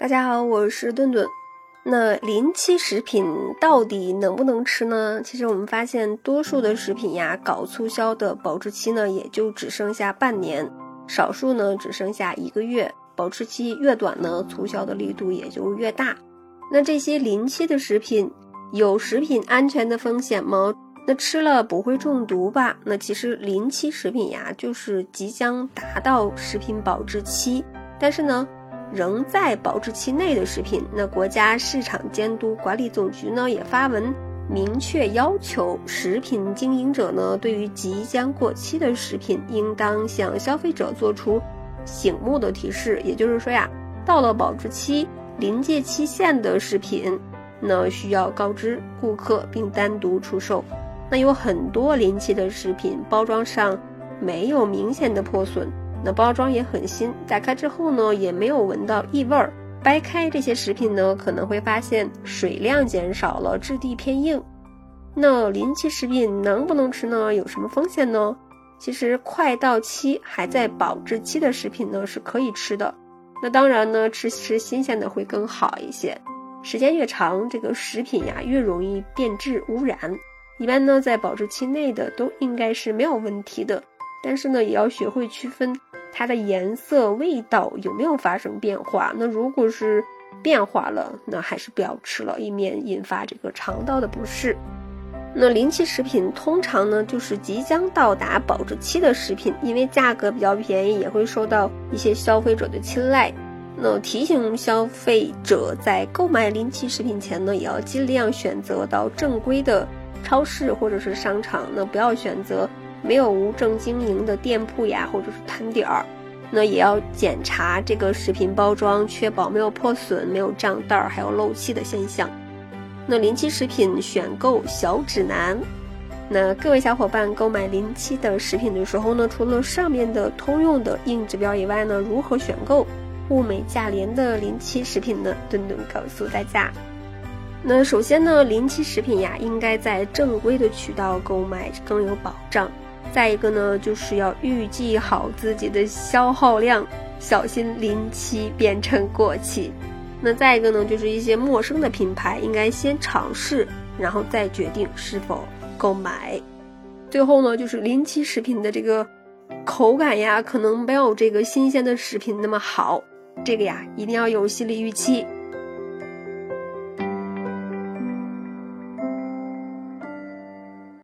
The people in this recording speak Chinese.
大家好，我是顿顿。那临期食品到底能不能吃呢？其实我们发现，多数的食品呀，搞促销的保质期呢，也就只剩下半年，少数呢只剩下一个月。保质期越短呢，促销的力度也就越大。那这些临期的食品有食品安全的风险吗？那吃了不会中毒吧？那其实临期食品呀，就是即将达到食品保质期，但是呢。仍在保质期内的食品，那国家市场监督管理总局呢也发文明确要求，食品经营者呢对于即将过期的食品，应当向消费者做出醒目的提示。也就是说呀，到了保质期临界期限的食品，那需要告知顾客并单独出售。那有很多临期的食品，包装上没有明显的破损。那包装也很新，打开之后呢，也没有闻到异味儿。掰开这些食品呢，可能会发现水量减少了，质地偏硬。那临期食品能不能吃呢？有什么风险呢？其实快到期还在保质期的食品呢是可以吃的。那当然呢，吃吃新鲜的会更好一些。时间越长，这个食品呀越容易变质污染。一般呢，在保质期内的都应该是没有问题的。但是呢，也要学会区分。它的颜色、味道有没有发生变化？那如果是变化了，那还是不要吃了，以免引发这个肠道的不适。那临期食品通常呢，就是即将到达保质期的食品，因为价格比较便宜，也会受到一些消费者的青睐。那提醒消费者在购买临期食品前呢，也要尽量选择到正规的超市或者是商场，那不要选择。没有无证经营的店铺呀，或者是摊点儿，那也要检查这个食品包装，确保没有破损、没有胀袋儿，还有漏气的现象。那临期食品选购小指南，那各位小伙伴购买临期的食品的时候呢，除了上面的通用的硬指标以外呢，如何选购物美价廉的临期食品呢？顿顿告诉大家。那首先呢，临期食品呀，应该在正规的渠道购买更有保障。再一个呢，就是要预计好自己的消耗量，小心临期变成过期。那再一个呢，就是一些陌生的品牌，应该先尝试，然后再决定是否购买。最后呢，就是临期食品的这个口感呀，可能没有这个新鲜的食品那么好，这个呀，一定要有心理预期。